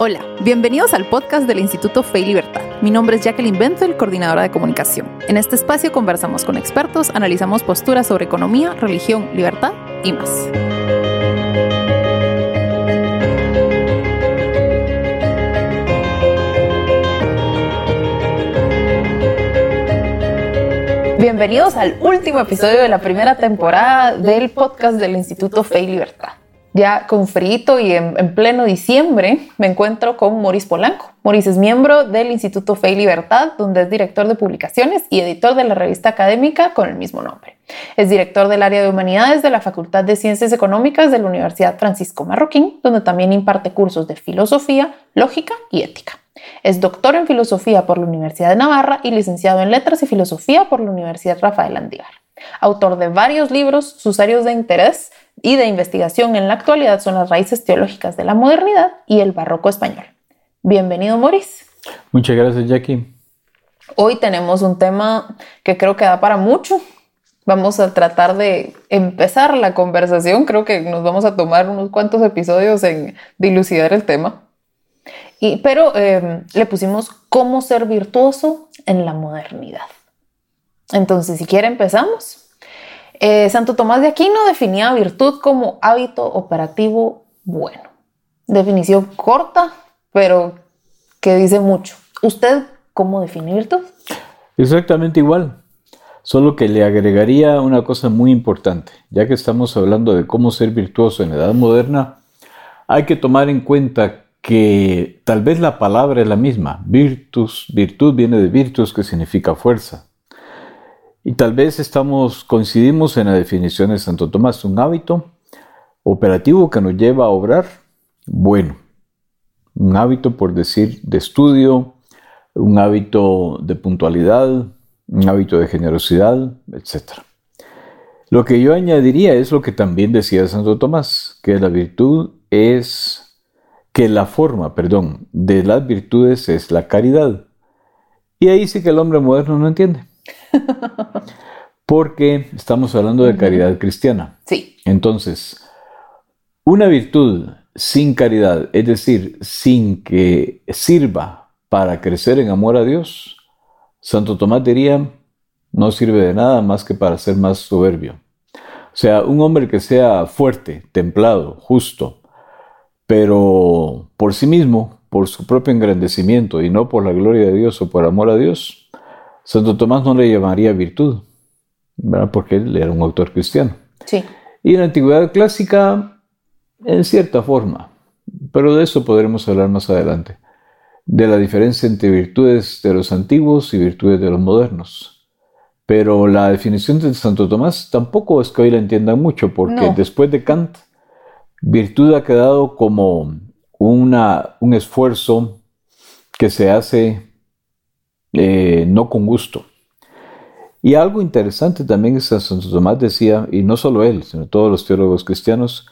Hola, bienvenidos al podcast del Instituto Fe y Libertad. Mi nombre es Jacqueline Benzel, coordinadora de comunicación. En este espacio conversamos con expertos, analizamos posturas sobre economía, religión, libertad y más. Bienvenidos al último episodio de la primera temporada del podcast del Instituto Fe y Libertad ya con frito y en, pleno diciembre me encuentro con Maurice Polanco. Maurice es miembro del Instituto Fe y Libertad, donde es director de publicaciones y editor de la revista académica con el mismo nombre. Es director del área de humanidades de la Facultad de Ciencias Económicas de la Universidad Francisco Marroquín, donde también imparte cursos de filosofía, lógica y ética. Es doctor en filosofía por la Universidad de Navarra y licenciado en letras y filosofía por la Universidad Rafael Andívar. Autor de varios libros, sus áreas de interés y de investigación en la actualidad son las raíces teológicas de la modernidad y el barroco español. Bienvenido, Maurice. Muchas gracias, Jackie. Hoy tenemos un tema que creo que da para mucho. Vamos a tratar de empezar la conversación. Creo que nos vamos a tomar unos cuantos episodios en dilucidar el tema. Y, pero em, le pusimos cómo ser virtuoso en la modernidad. Entonces, si quiere, empezamos. Eh, Santo Tomás de Aquino definía virtud como hábito operativo bueno. Definición corta, pero que dice mucho. ¿Usted cómo define virtud? Exactamente igual, solo que le agregaría una cosa muy importante. Ya que estamos hablando de cómo ser virtuoso en la edad moderna, hay que tomar en cuenta que tal vez la palabra es la misma. Virtus, virtud viene de virtus, que significa fuerza. Y tal vez estamos, coincidimos en la definición de Santo Tomás, un hábito operativo que nos lleva a obrar bueno. Un hábito, por decir, de estudio, un hábito de puntualidad, un hábito de generosidad, etc. Lo que yo añadiría es lo que también decía Santo Tomás, que la virtud es, que la forma, perdón, de las virtudes es la caridad. Y ahí sí que el hombre moderno no entiende. Porque estamos hablando de caridad cristiana. Sí. Entonces, una virtud sin caridad, es decir, sin que sirva para crecer en amor a Dios, Santo Tomás diría, no sirve de nada más que para ser más soberbio. O sea, un hombre que sea fuerte, templado, justo, pero por sí mismo, por su propio engrandecimiento y no por la gloria de Dios o por amor a Dios, Santo Tomás no le llamaría virtud, ¿verdad? porque él era un autor cristiano. Sí. Y en la antigüedad clásica, en cierta forma, pero de eso podremos hablar más adelante, de la diferencia entre virtudes de los antiguos y virtudes de los modernos. Pero la definición de Santo Tomás tampoco es que hoy la entiendan mucho, porque después de Kant, virtud ha quedado como una, un esfuerzo que se hace eh, no con gusto. Y algo interesante también es que Santo Tomás decía, y no solo él, sino todos los teólogos cristianos,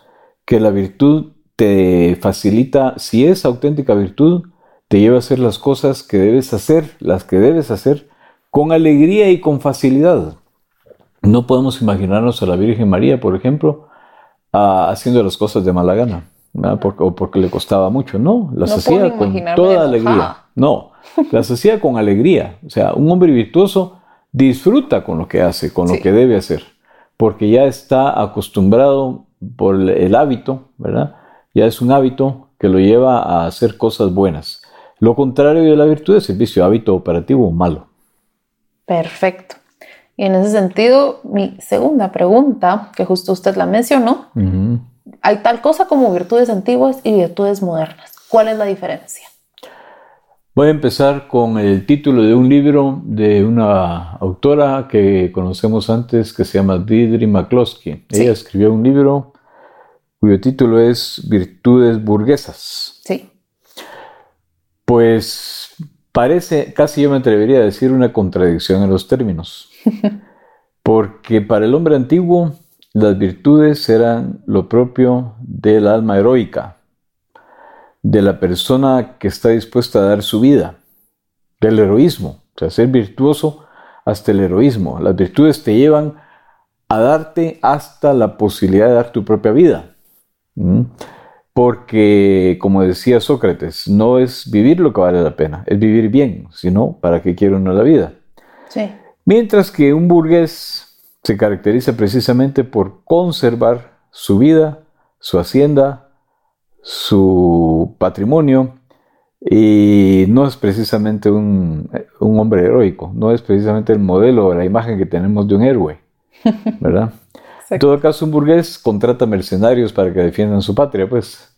que la virtud te facilita, si es auténtica virtud, te lleva a hacer las cosas que debes hacer, las que debes hacer, con alegría y con facilidad. No podemos imaginarnos a la Virgen María, por ejemplo, haciendo las cosas de mala gana, o porque le costaba mucho. No, las hacía con toda alegría. No, las hacía con alegría. O sea, un hombre virtuoso disfruta con lo que hace, con lo que debe hacer, porque ya está acostumbrado por el hábito, ¿verdad? Ya es un hábito que lo lleva a hacer cosas buenas. Lo contrario de la virtud es el vicio, hábito operativo malo. Perfecto. Y en ese sentido, mi segunda pregunta, que justo usted la mencionó, hay tal cosa como virtudes antiguas y virtudes modernas. ¿Cuál es la diferencia? Voy a empezar con el título de un libro de una autora que conocemos antes que se llama Deirdre McCloskey. Ella escribió un libro cuyo título es Virtudes burguesas. Sí. Pues parece, casi yo me atrevería a decir una contradicción en los términos. Porque para el hombre antiguo las virtudes eran lo propio del alma heroica, de la persona que está dispuesta a dar su vida, del heroísmo, o sea, ser virtuoso hasta el heroísmo. Las virtudes te llevan a darte hasta la posibilidad de dar tu propia vida. porque, como decía Sócrates, no es vivir lo que vale la pena, es vivir bien, sino para qué quiere uno la vida. Sí. Mientras que un burgués se caracteriza precisamente por conservar su vida, su hacienda, su patrimonio, y no es precisamente un, hombre heroico, no es precisamente el modelo o la imagen que tenemos de un héroe, ¿verdad? En todo caso, un burgués contrata mercenarios para que defiendan su patria, pues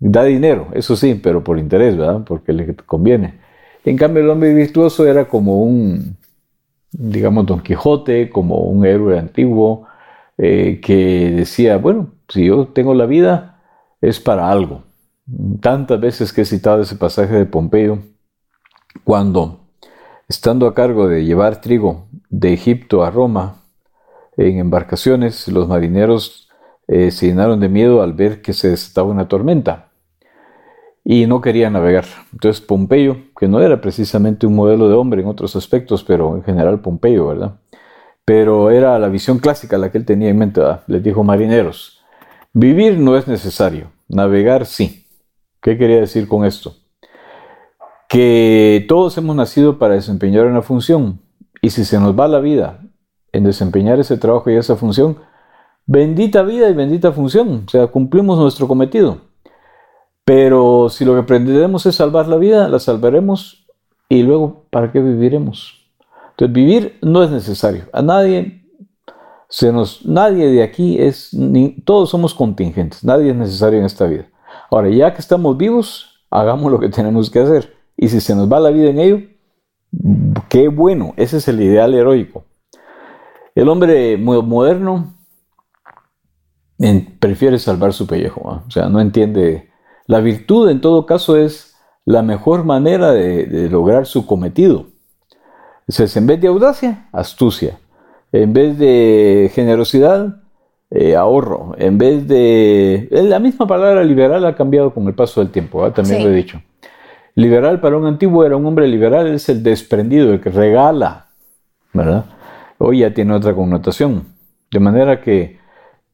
da dinero, eso sí, pero por interés, ¿verdad? Porque le conviene. En cambio, el hombre virtuoso era como un, digamos, Don Quijote, como un héroe antiguo, eh, que decía, bueno, si yo tengo la vida, es para algo. Tantas veces que he citado ese pasaje de Pompeyo, cuando, estando a cargo de llevar trigo de Egipto a Roma en embarcaciones, los marineros eh, se llenaron de miedo al ver que se desataba una tormenta y no querían navegar. Entonces Pompeyo, que no era precisamente un modelo de hombre en otros aspectos, pero en general Pompeyo, ¿verdad? Pero era la visión clásica la que él tenía en mente, les dijo marineros, vivir no es necesario, navegar sí. ¿Qué quería decir con esto? Que todos hemos nacido para desempeñar una función y si se nos va la vida en desempeñar ese trabajo y esa función, bendita vida y bendita función, o sea, cumplimos nuestro cometido. Pero si lo que pretendemos es salvar la vida, la salvaremos y luego, ¿para qué viviremos? Entonces, vivir no es necesario. A nadie se nos, nadie de aquí es, ni, todos somos contingentes, nadie es necesario en esta vida. Ahora, ya que estamos vivos, hagamos lo que tenemos que hacer. Y si se nos va la vida en ello, qué bueno, ese es el ideal heroico. El hombre moderno prefiere salvar su pellejo, o sea, no entiende. La virtud en todo caso es la mejor manera de, lograr su cometido. Entonces, en vez de audacia, astucia. En vez de generosidad, eh, ahorro, en vez de... La misma palabra liberal ha cambiado con el paso del tiempo, también lo he dicho. Liberal para un antiguo era un hombre liberal, es el desprendido, el que regala, ¿verdad? Hoy ya tiene otra connotación. De manera que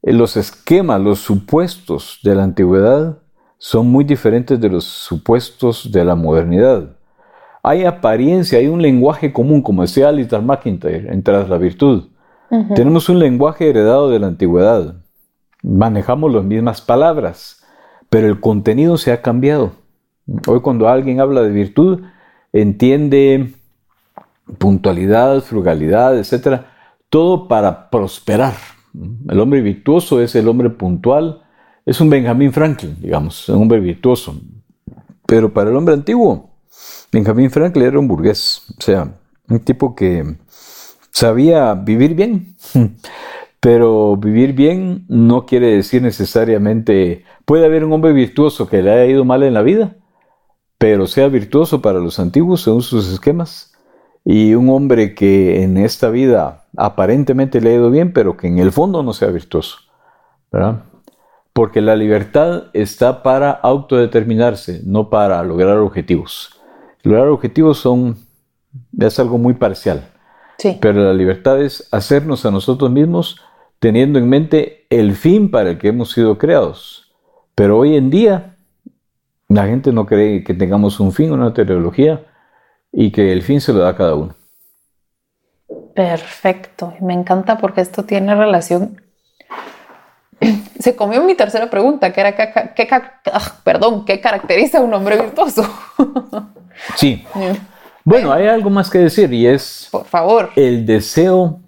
los esquemas, los supuestos de la antigüedad son muy diferentes de los supuestos de la modernidad. Hay apariencia, hay un lenguaje común, como decía Alistair McIntyre, entre la virtud. Tenemos un lenguaje heredado de la antigüedad. Manejamos las mismas palabras, pero el contenido se ha cambiado. Hoy cuando alguien habla de virtud, entiende puntualidad, frugalidad, etc. Todo para prosperar. El hombre virtuoso es el hombre puntual, es un Benjamin Franklin, digamos, un hombre virtuoso. Pero para el hombre antiguo, Benjamin Franklin era un burgués, o sea, un tipo que sabía vivir bien. Pero vivir bien no quiere decir necesariamente, puede haber un hombre virtuoso que le haya ido mal en la vida, pero sea virtuoso para los antiguos según sus esquemas, y un hombre que en esta vida aparentemente le ha ido bien, pero que en el fondo no sea virtuoso. ¿verdad? Porque la libertad está para autodeterminarse, no para lograr objetivos. Lograr objetivos son, es algo muy parcial. Pero la libertad es hacernos a nosotros mismos teniendo en mente el fin para el que hemos sido creados. Pero hoy en día la gente no cree que tengamos un fin, una teología, y que el fin se lo da a cada uno. Perfecto. Me encanta porque esto tiene relación. Se comió mi tercera pregunta, que era qué, ah, perdón, ¿qué caracteriza a un hombre virtuoso? Sí. Bueno, hay algo más que decir y es por favor. el deseo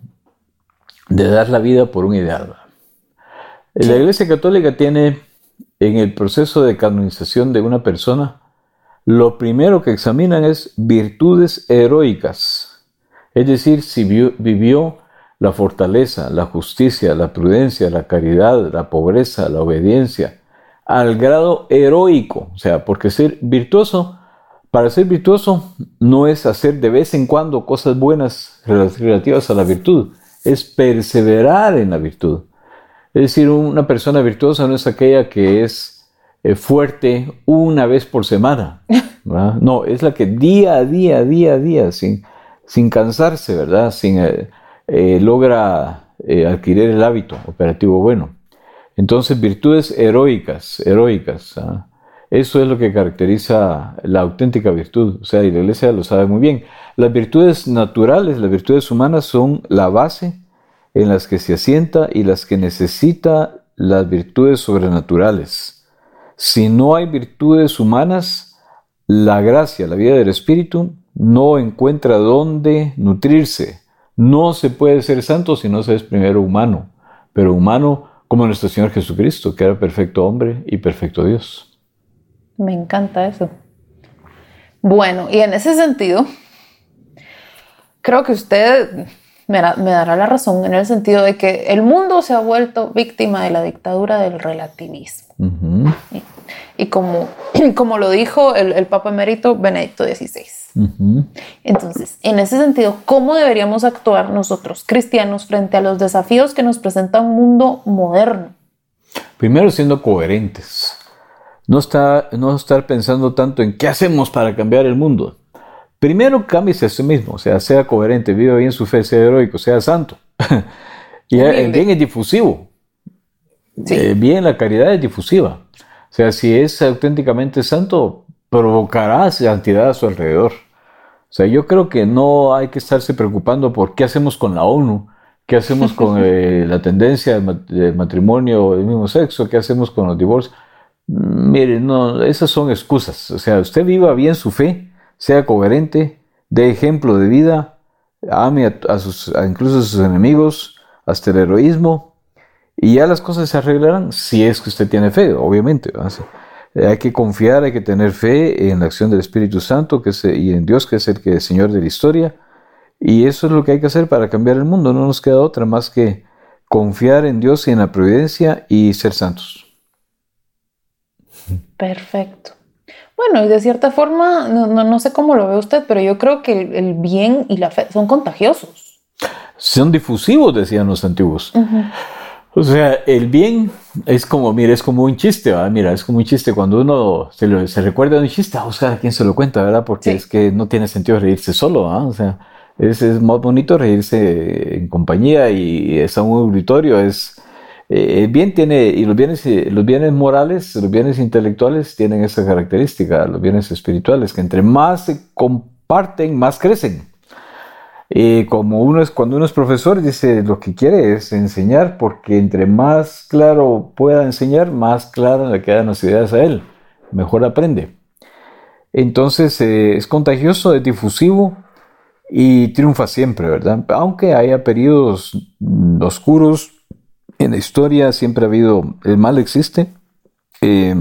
de dar la vida por un ideal. La Iglesia Católica tiene en el proceso de canonización de una persona, lo primero que examinan es virtudes heroicas, es decir, si vivió la fortaleza, la justicia, la prudencia, la caridad, la pobreza, la obediencia, al grado heroico, o sea, porque ser virtuoso para ser virtuoso no es hacer de vez en cuando cosas buenas relativas a la virtud, es perseverar en la virtud. Es decir, una persona virtuosa no es aquella que es eh, fuerte una vez por semana. No, es la que día a día, día a día, sin, sin cansarse, ¿verdad? Sin, eh, eh, logra adquirir el hábito operativo bueno. Entonces, virtudes heroicas, heroicas. ¿ah? Eso es lo que caracteriza la auténtica virtud. O sea, y la iglesia lo sabe muy bien. Las virtudes naturales, las virtudes humanas son la base en las que se asienta y las que necesita las virtudes sobrenaturales. Si no hay virtudes humanas, la gracia, la vida del Espíritu, no encuentra dónde nutrirse. No se puede ser santo si no se es primero humano, pero humano como nuestro Señor Jesucristo, que era perfecto hombre y perfecto Dios. Me encanta eso. Bueno, y en ese sentido, creo que usted me, dará la razón en el sentido de que el mundo se ha vuelto víctima de la dictadura del relativismo. y, como, como lo dijo el, Papa Emérito Benedicto XVI. Entonces, en ese sentido, ¿cómo deberíamos actuar nosotros, cristianos, frente a los desafíos que nos presenta un mundo moderno? Primero, siendo coherentes. No, está, no estar pensando tanto en qué hacemos para cambiar el mundo. Primero, cámbiese a sí mismo, o sea, sea coherente, viva bien su fe, sea heroico, sea santo. y el bien es difusivo. Eh, bien, la caridad es difusiva. O sea, si es auténticamente santo, provocará santidad a su alrededor. O sea, yo creo que no hay que estarse preocupando por qué hacemos con la ONU, qué hacemos con eh, la tendencia del matrimonio del mismo sexo, qué hacemos con los divorcios. Mm, mire, no, esas son excusas. O sea, usted viva bien su fe, sea coherente, dé ejemplo de vida, ame a, sus, incluso a sus enemigos, hasta el heroísmo, y ya las cosas se arreglarán si es que usted tiene fe, obviamente. Eh, hay que confiar, hay que tener fe en la acción del Espíritu Santo y en Dios, que es el que es Señor de la historia. Y eso es lo que hay que hacer para cambiar el mundo. No nos queda otra más que confiar en Dios y en la providencia y ser santos. Perfecto. Bueno, y de cierta forma, no, sé cómo lo ve usted, pero yo creo que el, bien y la fe son contagiosos. Son difusivos, decían los antiguos. O sea, el bien es como, mira, es como un chiste, ¿verdad? Mira, es como un chiste cuando uno se, se recuerda de un chiste, a buscar a quién se lo cuenta, ¿verdad? Porque es que no tiene sentido reírse solo, ¿ah? O sea, es, es, más bonito reírse en compañía y es un auditorio, es... Eh, el bien tiene, y los bienes, los bienes morales, los bienes intelectuales tienen esa característica, los bienes espirituales, que entre más se comparten, más crecen. Y como uno es, cuando uno es profesor, dice lo que quiere es enseñar, porque entre más claro pueda enseñar, más claras le quedan las ideas a él, mejor aprende. Entonces eh, es contagioso, es difusivo y triunfa siempre, ¿verdad? Aunque haya periodos oscuros en la historia, siempre ha habido, el mal existe, eh,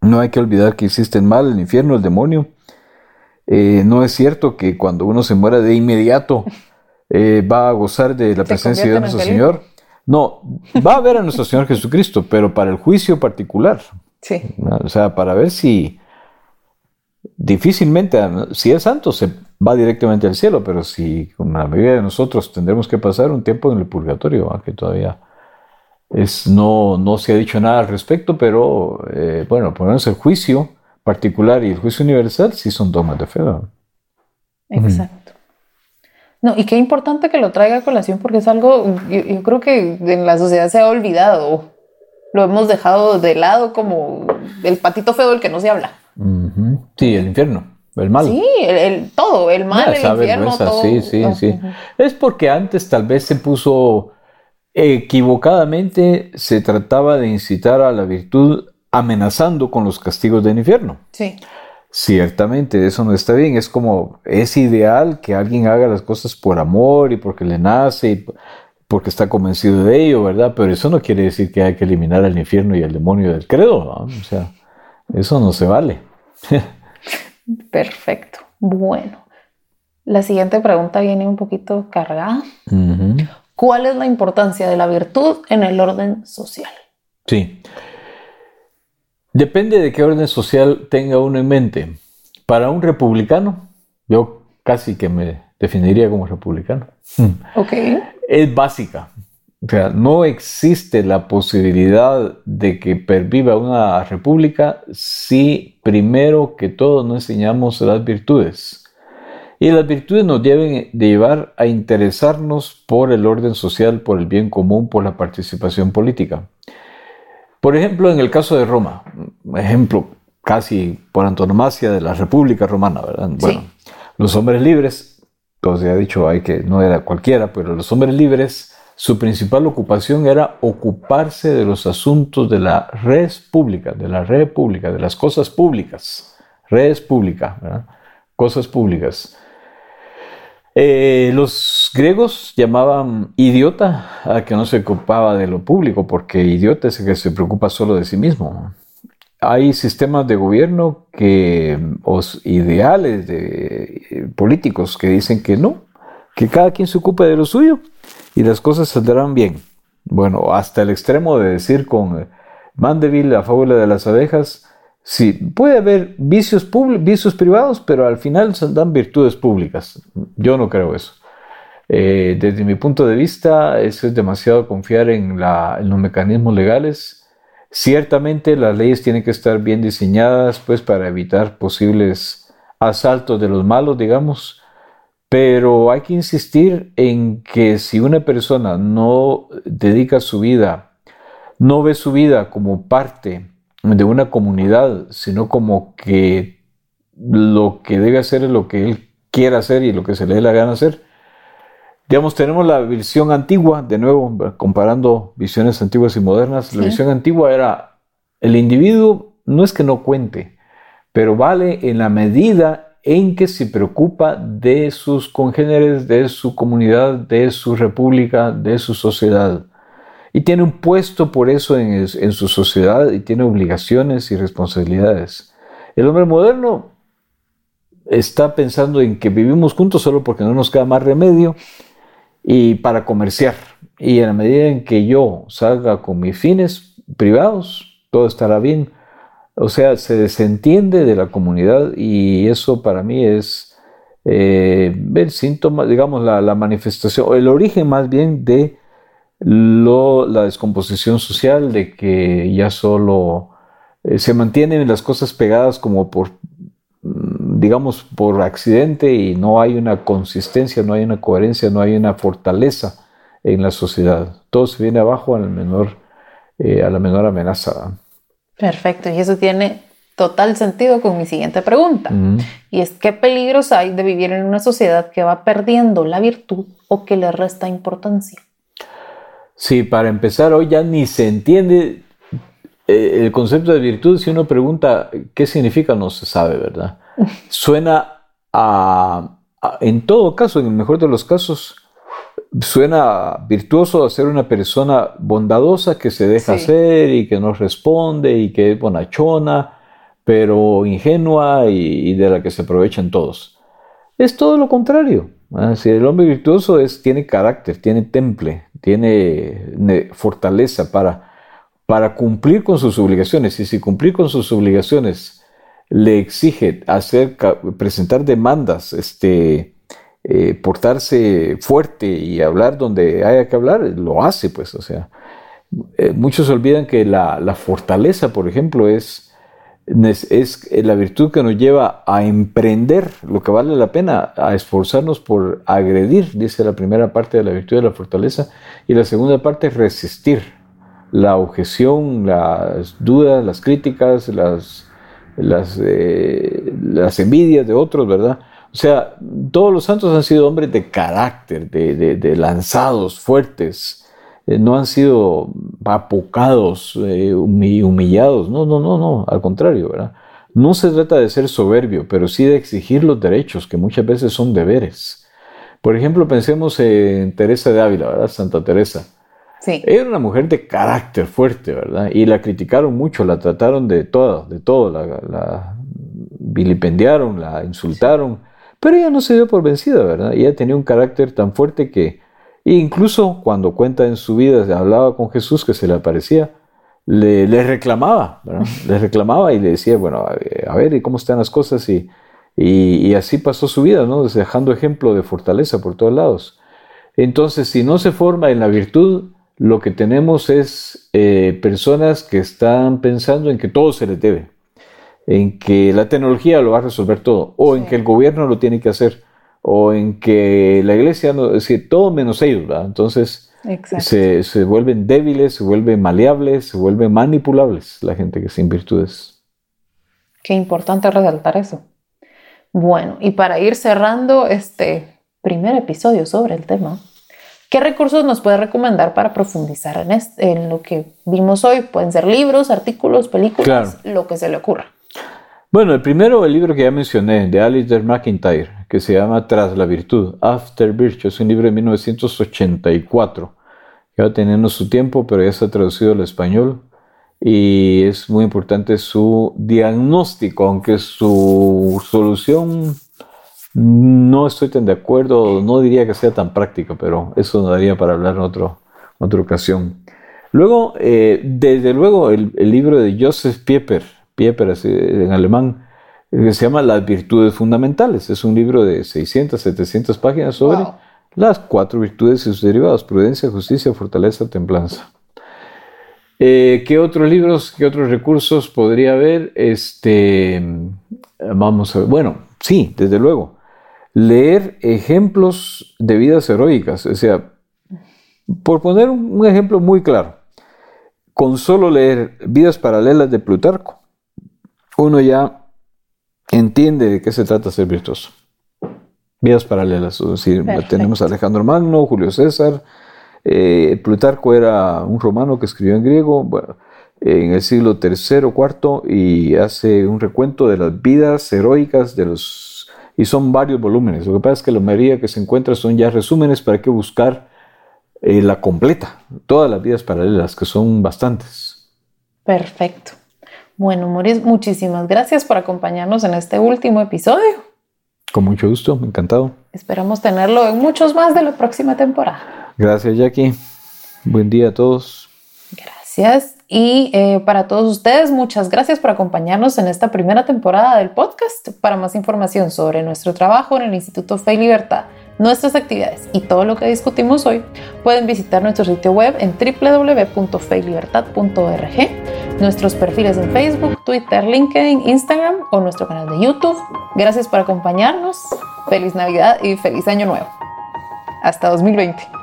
no hay que olvidar que existe el mal, el infierno, el demonio eh, no es cierto que cuando uno se muera de inmediato eh, va a gozar de la presencia de nuestro Señor. No, va a ver a nuestro Señor Jesucristo, pero para el juicio particular. Sí. O sea, para ver si difícilmente, si es santo, se va directamente al cielo, pero si con la mayoría de nosotros tendremos que pasar un tiempo en el purgatorio, que todavía es, no, no se ha dicho nada al respecto, pero eh, bueno, ponernos el juicio particular y el juicio universal sí son dogmas de fe. Exacto. No, y qué importante que lo traiga a colación porque es algo, yo, creo que en la sociedad se ha olvidado, lo hemos dejado de lado como el patito feo del que no se habla. Sí, el infierno, el mal. Sí, el, todo, el mal, el infierno, todo. Sí, sí, sí. Es porque antes tal vez se puso equivocadamente, se trataba de incitar a la virtud amenazando con los castigos del infierno. Sí. Ciertamente, eso no está bien. Es como, es ideal que alguien haga las cosas por amor y porque le nace y porque está convencido de ello, ¿verdad? Pero eso no quiere decir que hay que eliminar al infierno y al demonio del credo, ¿no? O sea, eso no se vale. Perfecto. Bueno, la siguiente pregunta viene un poquito cargada. ¿Cuál es la importancia de la virtud en el orden social? Sí. Depende de qué orden social tenga uno en mente. Para un republicano, yo casi que me definiría como republicano. Ok. Es básica. O sea, no existe la posibilidad de que perviva una república si primero que todo no enseñamos las virtudes. Y las virtudes nos deben de llevar a interesarnos por el orden social, por el bien común, por la participación política. Por ejemplo, en el caso de Roma, ejemplo casi por antonomasia de la República Romana, ¿verdad? Bueno, los hombres libres, pues ya he dicho, hay que no era cualquiera, pero los hombres libres, su principal ocupación era ocuparse de los asuntos de la res pública, de la red pública, de las cosas públicas, res pública, ¿verdad? cosas públicas. Eh, los griegos llamaban idiota a que no se ocupaba de lo público, porque idiota es el que se preocupa solo de sí mismo. Hay sistemas de gobierno que, o ideales de eh, políticos que dicen que no, que cada quien se ocupe de lo suyo y las cosas saldrán bien. Bueno, hasta el extremo de decir con Mandeville, la fábula de las abejas, Sí, puede haber vicios, vicios privados, pero al final se dan virtudes públicas. Yo no creo eso. Eh, desde mi punto de vista, eso es demasiado confiar en, los mecanismos legales. Ciertamente las leyes tienen que estar bien diseñadas pues, para evitar posibles asaltos de los malos, digamos, pero hay que insistir en que si una persona no dedica su vida, no ve su vida como parte de una comunidad, sino como que lo que debe hacer es lo que él quiera hacer y lo que se le dé la gana hacer. Digamos, tenemos la visión antigua, de nuevo, comparando visiones antiguas y modernas, la visión antigua era el individuo no es que no cuente, pero vale en la medida en que se preocupa de sus congéneres, de su comunidad, de su república, de su sociedad y tiene un puesto por eso en, su sociedad y tiene obligaciones y responsabilidades. El hombre moderno está pensando en que vivimos juntos solo porque no nos queda más remedio y para comerciar. Y en la medida en que yo salga con mis fines privados, todo estará bien. O sea, se desentiende de la comunidad y eso para mí es eh, el síntoma, digamos, la, la manifestación, el origen más bien de lo, la descomposición social, de que ya solo eh, se mantienen las cosas pegadas como por, mm, digamos, por accidente y no hay una consistencia, no hay una coherencia, no hay una fortaleza en la sociedad. Todo se viene abajo al menor, eh, a la menor amenaza. Perfecto, y eso tiene total sentido con mi siguiente pregunta. Y es, ¿qué peligros hay de vivir en una sociedad que va perdiendo la virtud o que le resta importancia? Sí, para empezar, hoy ya ni se entiende eh, el concepto de virtud. Si uno pregunta qué significa, no se sabe, ¿verdad? Suena a, en todo caso, en el mejor de los casos, suena virtuoso a ser una persona bondadosa que se deja hacer y que no responde y que es bonachona, pero ingenua y de la que se aprovechan todos. Es todo lo contrario. Si el hombre virtuoso es, tiene carácter, tiene temple, tiene fortaleza para, para cumplir con sus obligaciones. Y si cumplir con sus obligaciones le exige hacer, presentar demandas, este, eh, portarse fuerte y hablar donde haya que hablar, lo hace, pues. O sea, eh, muchos olvidan que la, la fortaleza, por ejemplo, es es la virtud que nos lleva a emprender lo que vale la pena, a esforzarnos por agredir, dice la primera parte de la virtud de la fortaleza, y la segunda parte resistir la objeción, las dudas, las críticas, las, las, eh, envidias de otros, ¿verdad? O sea, todos los santos han sido hombres de carácter, de, de lanzados, fuertes, no han sido apocados, eh, humillados. No, no, no, no, al contrario, ¿verdad? No se trata de ser soberbio, pero sí de exigir los derechos, que muchas veces son deberes. Por ejemplo, pensemos en Teresa de Ávila, ¿verdad? Santa Teresa. Sí. Era una mujer de carácter fuerte, ¿verdad? Y la criticaron mucho, la trataron de todo, de todo, la, vilipendiaron, la insultaron, pero ella no se dio por vencida, ¿verdad? Ella tenía un carácter tan fuerte que e incluso cuando cuenta en su vida, hablaba con Jesús que se le aparecía, le, reclamaba, le reclamaba y le decía, bueno, a ver, ¿y cómo están las cosas? Y, y, así pasó su vida, ¿no? dejando ejemplo de fortaleza por todos lados. Entonces, si no se forma en la virtud, lo que tenemos es eh, personas que están pensando en que todo se les debe, en que la tecnología lo va a resolver todo, o en que el gobierno lo tiene que hacer o en que la iglesia, no, es decir, todo menos ellos, ¿verdad? Entonces se, se, vuelven débiles, se vuelven maleables, se vuelven manipulables la gente que sin virtudes. Qué importante resaltar eso. Bueno, y para ir cerrando este primer episodio sobre el tema, ¿qué recursos nos puede recomendar para profundizar en, en lo que vimos hoy? Pueden ser libros, artículos, películas, lo que se le ocurra. Bueno, el primero, el libro que ya mencioné, de Alistair McIntyre, que se llama Tras la Virtud, After Virtue, es un libro de 1984, que va teniendo su tiempo, pero ya está traducido al español y es muy importante su diagnóstico, aunque su solución no estoy tan de acuerdo, no diría que sea tan práctica, pero eso nos daría para hablar en otro, otra ocasión. Luego, eh, desde luego, el, el libro de Joseph Pieper, En alemán, que se llama Las virtudes fundamentales. Es un libro de 600, 700 páginas sobre las cuatro virtudes y sus derivados, prudencia, justicia, fortaleza, templanza. Eh, ¿Qué otros libros, qué otros recursos podría haber? Este, vamos a ver, bueno, sí, desde luego. Leer ejemplos de vidas heroicas, o sea, por poner un ejemplo muy claro, con solo leer Vidas paralelas de Plutarco, uno ya entiende de qué se trata ser virtuoso. Vidas paralelas, es decir, tenemos a Alejandro Magno, Julio César, eh, Plutarco era un romano que escribió en griego en el siglo III o IV y hace un recuento de las vidas heroicas de los... y son varios volúmenes. Lo que pasa es que la mayoría que se encuentra son ya resúmenes para que buscar eh, la completa, todas las vidas paralelas, que son bastantes. Perfecto. Bueno, Maurice, muchísimas gracias por acompañarnos en este último episodio. Con mucho gusto, encantado. Esperamos tenerlo en muchos más de la próxima temporada. Gracias, Jackie. Buen día a todos. Gracias. Y eh, para todos ustedes, muchas gracias por acompañarnos en esta primera temporada del podcast. Para más información sobre nuestro trabajo en el Instituto Fe y Libertad, nuestras actividades y todo lo que discutimos hoy, pueden visitar nuestro sitio web en www.feylibertad.org, nuestros perfiles en Facebook, Twitter, LinkedIn, Instagram o nuestro canal de YouTube. Gracias por acompañarnos. Feliz Navidad y feliz Año Nuevo. Hasta 2020.